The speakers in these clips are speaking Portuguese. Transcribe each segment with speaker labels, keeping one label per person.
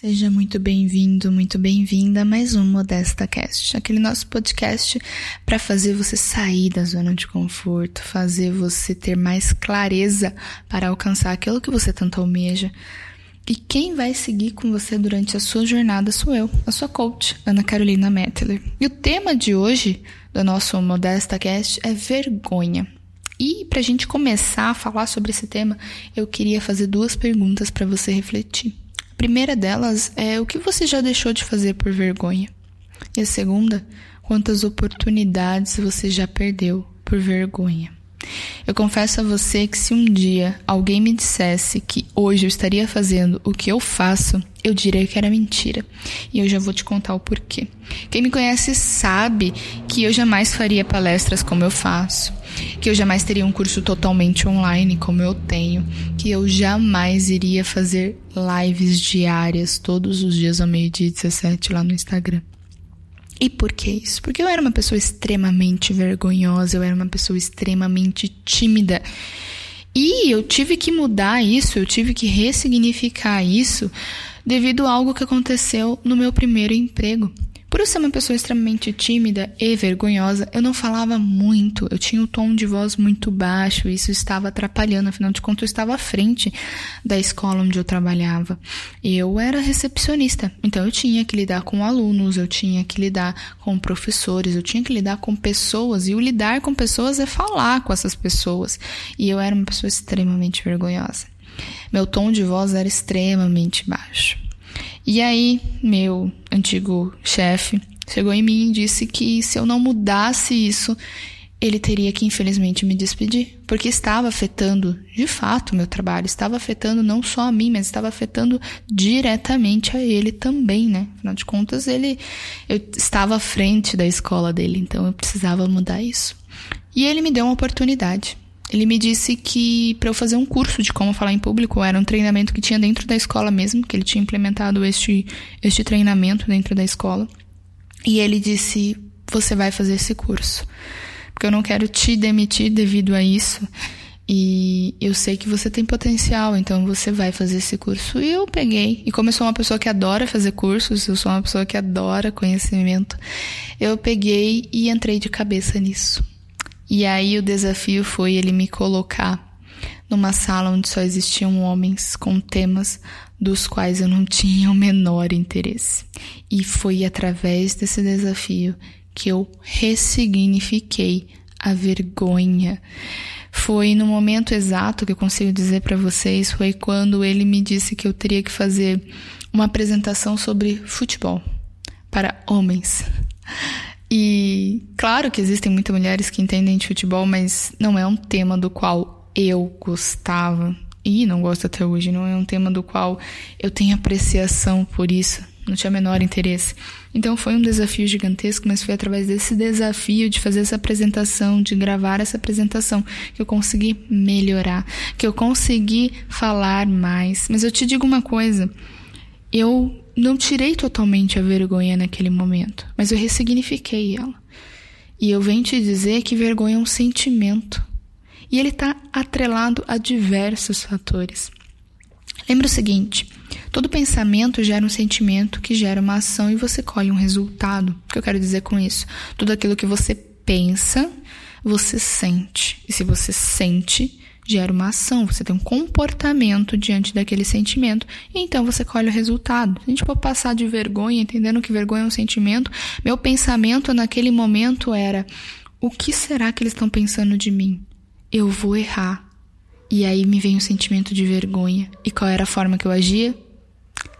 Speaker 1: Seja muito bem-vindo, muito bem-vinda a mais um Modesta Cast, aquele nosso podcast para fazer você sair da zona de conforto, fazer você ter mais clareza para alcançar aquilo que você tanto almeja. E quem vai seguir com você durante a sua jornada sou eu, a sua coach, Ana Carolina Mettler. E o tema de hoje do nosso Modesta Cast é vergonha. E para a gente começar a falar sobre esse tema, eu queria fazer duas perguntas para você refletir primeira delas é o que você já deixou de fazer por vergonha. E a segunda, quantas oportunidades você já perdeu por vergonha. Eu confesso a você que se um dia alguém me dissesse que hoje eu estaria fazendo o que eu faço, eu diria que era mentira. E eu já vou te contar o porquê. Quem me conhece sabe que eu jamais faria palestras como eu faço que eu jamais teria um curso totalmente online como eu tenho, que eu jamais iria fazer lives diárias todos os dias ao meio-dia 17 lá no Instagram. E por que isso? Porque eu era uma pessoa extremamente vergonhosa, eu era uma pessoa extremamente tímida. E eu tive que mudar isso, eu tive que ressignificar isso devido a algo que aconteceu no meu primeiro emprego. Por eu ser uma pessoa extremamente tímida e vergonhosa, eu não falava muito, eu tinha o um tom de voz muito baixo, e isso estava atrapalhando, afinal de contas eu estava à frente da escola onde eu trabalhava. Eu era recepcionista, então eu tinha que lidar com alunos, eu tinha que lidar com professores, eu tinha que lidar com pessoas, e o lidar com pessoas é falar com essas pessoas. E eu era uma pessoa extremamente vergonhosa. Meu tom de voz era extremamente baixo. E aí, meu antigo chefe chegou em mim e disse que se eu não mudasse isso, ele teria que infelizmente me despedir, porque estava afetando, de fato, o meu trabalho, estava afetando não só a mim, mas estava afetando diretamente a ele também, né? Afinal de contas, ele eu estava à frente da escola dele, então eu precisava mudar isso. E ele me deu uma oportunidade. Ele me disse que para eu fazer um curso de como falar em público, era um treinamento que tinha dentro da escola mesmo, que ele tinha implementado este, este treinamento dentro da escola. E ele disse: Você vai fazer esse curso. Porque eu não quero te demitir devido a isso. E eu sei que você tem potencial, então você vai fazer esse curso. E eu peguei. E como eu sou uma pessoa que adora fazer cursos, eu sou uma pessoa que adora conhecimento, eu peguei e entrei de cabeça nisso. E aí o desafio foi ele me colocar numa sala onde só existiam homens com temas dos quais eu não tinha o menor interesse. E foi através desse desafio que eu ressignifiquei a vergonha. Foi no momento exato que eu consigo dizer para vocês, foi quando ele me disse que eu teria que fazer uma apresentação sobre futebol para homens. E claro que existem muitas mulheres que entendem de futebol, mas não é um tema do qual eu gostava e não gosto até hoje. Não é um tema do qual eu tenho apreciação por isso. Não tinha menor interesse. Então foi um desafio gigantesco, mas foi através desse desafio de fazer essa apresentação, de gravar essa apresentação, que eu consegui melhorar, que eu consegui falar mais. Mas eu te digo uma coisa: eu não tirei totalmente a vergonha naquele momento, mas eu ressignifiquei ela. E eu venho te dizer que vergonha é um sentimento. E ele está atrelado a diversos fatores. Lembra o seguinte: todo pensamento gera um sentimento que gera uma ação e você colhe um resultado. O que eu quero dizer com isso? Tudo aquilo que você pensa, você sente. E se você sente, gera uma ação, você tem um comportamento diante daquele sentimento, e então você colhe o resultado. Se a gente for passar de vergonha, entendendo que vergonha é um sentimento, meu pensamento naquele momento era: o que será que eles estão pensando de mim? Eu vou errar. E aí me vem o sentimento de vergonha. E qual era a forma que eu agia?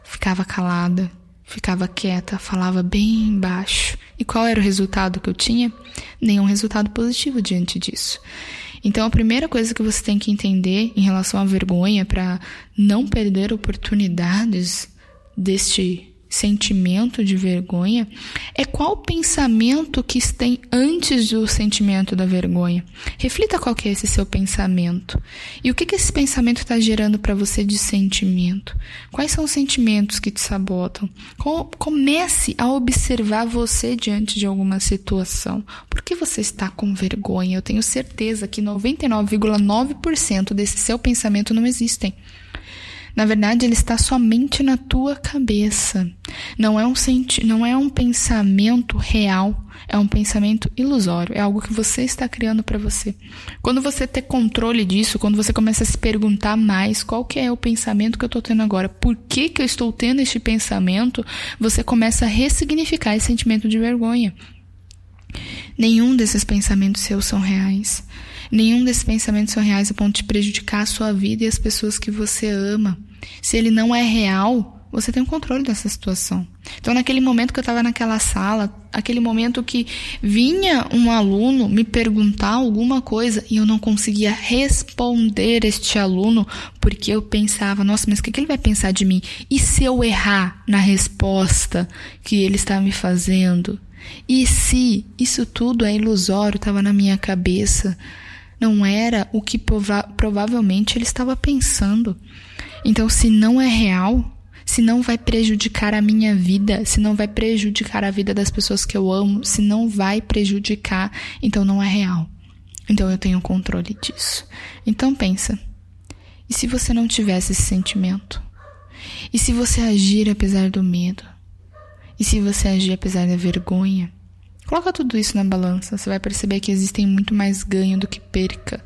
Speaker 1: Ficava calada, ficava quieta, falava bem baixo. E qual era o resultado que eu tinha? Nenhum resultado positivo diante disso. Então, a primeira coisa que você tem que entender em relação à vergonha para não perder oportunidades deste sentimento de vergonha é qual pensamento que tem antes do sentimento da vergonha. Reflita qual que é esse seu pensamento. E o que, que esse pensamento está gerando para você de sentimento? Quais são os sentimentos que te sabotam? Comece a observar você diante de alguma situação. Que você está com vergonha? Eu tenho certeza que 99,9% desse seu pensamento não existem. Na verdade, ele está somente na tua cabeça. Não é um senti não é um pensamento real, é um pensamento ilusório, é algo que você está criando para você. Quando você ter controle disso, quando você começa a se perguntar mais qual que é o pensamento que eu estou tendo agora, por que que eu estou tendo este pensamento, você começa a ressignificar esse sentimento de vergonha. Nenhum desses pensamentos seus são reais. Nenhum desses pensamentos são reais a ponto de prejudicar a sua vida e as pessoas que você ama. Se ele não é real, você tem o um controle dessa situação. Então, naquele momento que eu estava naquela sala, aquele momento que vinha um aluno me perguntar alguma coisa e eu não conseguia responder este aluno porque eu pensava, nossa, mas o que, que ele vai pensar de mim? E se eu errar na resposta que ele está me fazendo? E se isso tudo é ilusório, estava na minha cabeça? não era o que prova provavelmente ele estava pensando. Então, se não é real, se não vai prejudicar a minha vida, se não vai prejudicar a vida das pessoas que eu amo, se não vai prejudicar, então não é real. Então eu tenho controle disso. Então pensa. E se você não tivesse esse sentimento? E se você agir apesar do medo? E se você agir apesar da vergonha? Coloca tudo isso na balança, você vai perceber que existem muito mais ganho do que perca.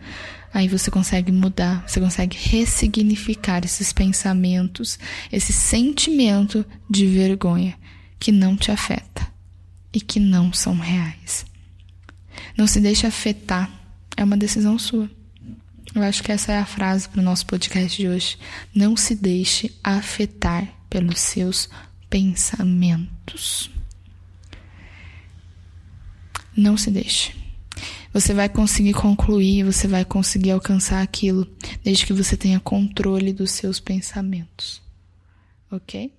Speaker 1: Aí você consegue mudar, você consegue ressignificar esses pensamentos, esse sentimento de vergonha que não te afeta e que não são reais. Não se deixe afetar, é uma decisão sua. Eu acho que essa é a frase para o nosso podcast de hoje. Não se deixe afetar pelos seus pensamentos. Não se deixe. Você vai conseguir concluir, você vai conseguir alcançar aquilo, desde que você tenha controle dos seus pensamentos. Ok?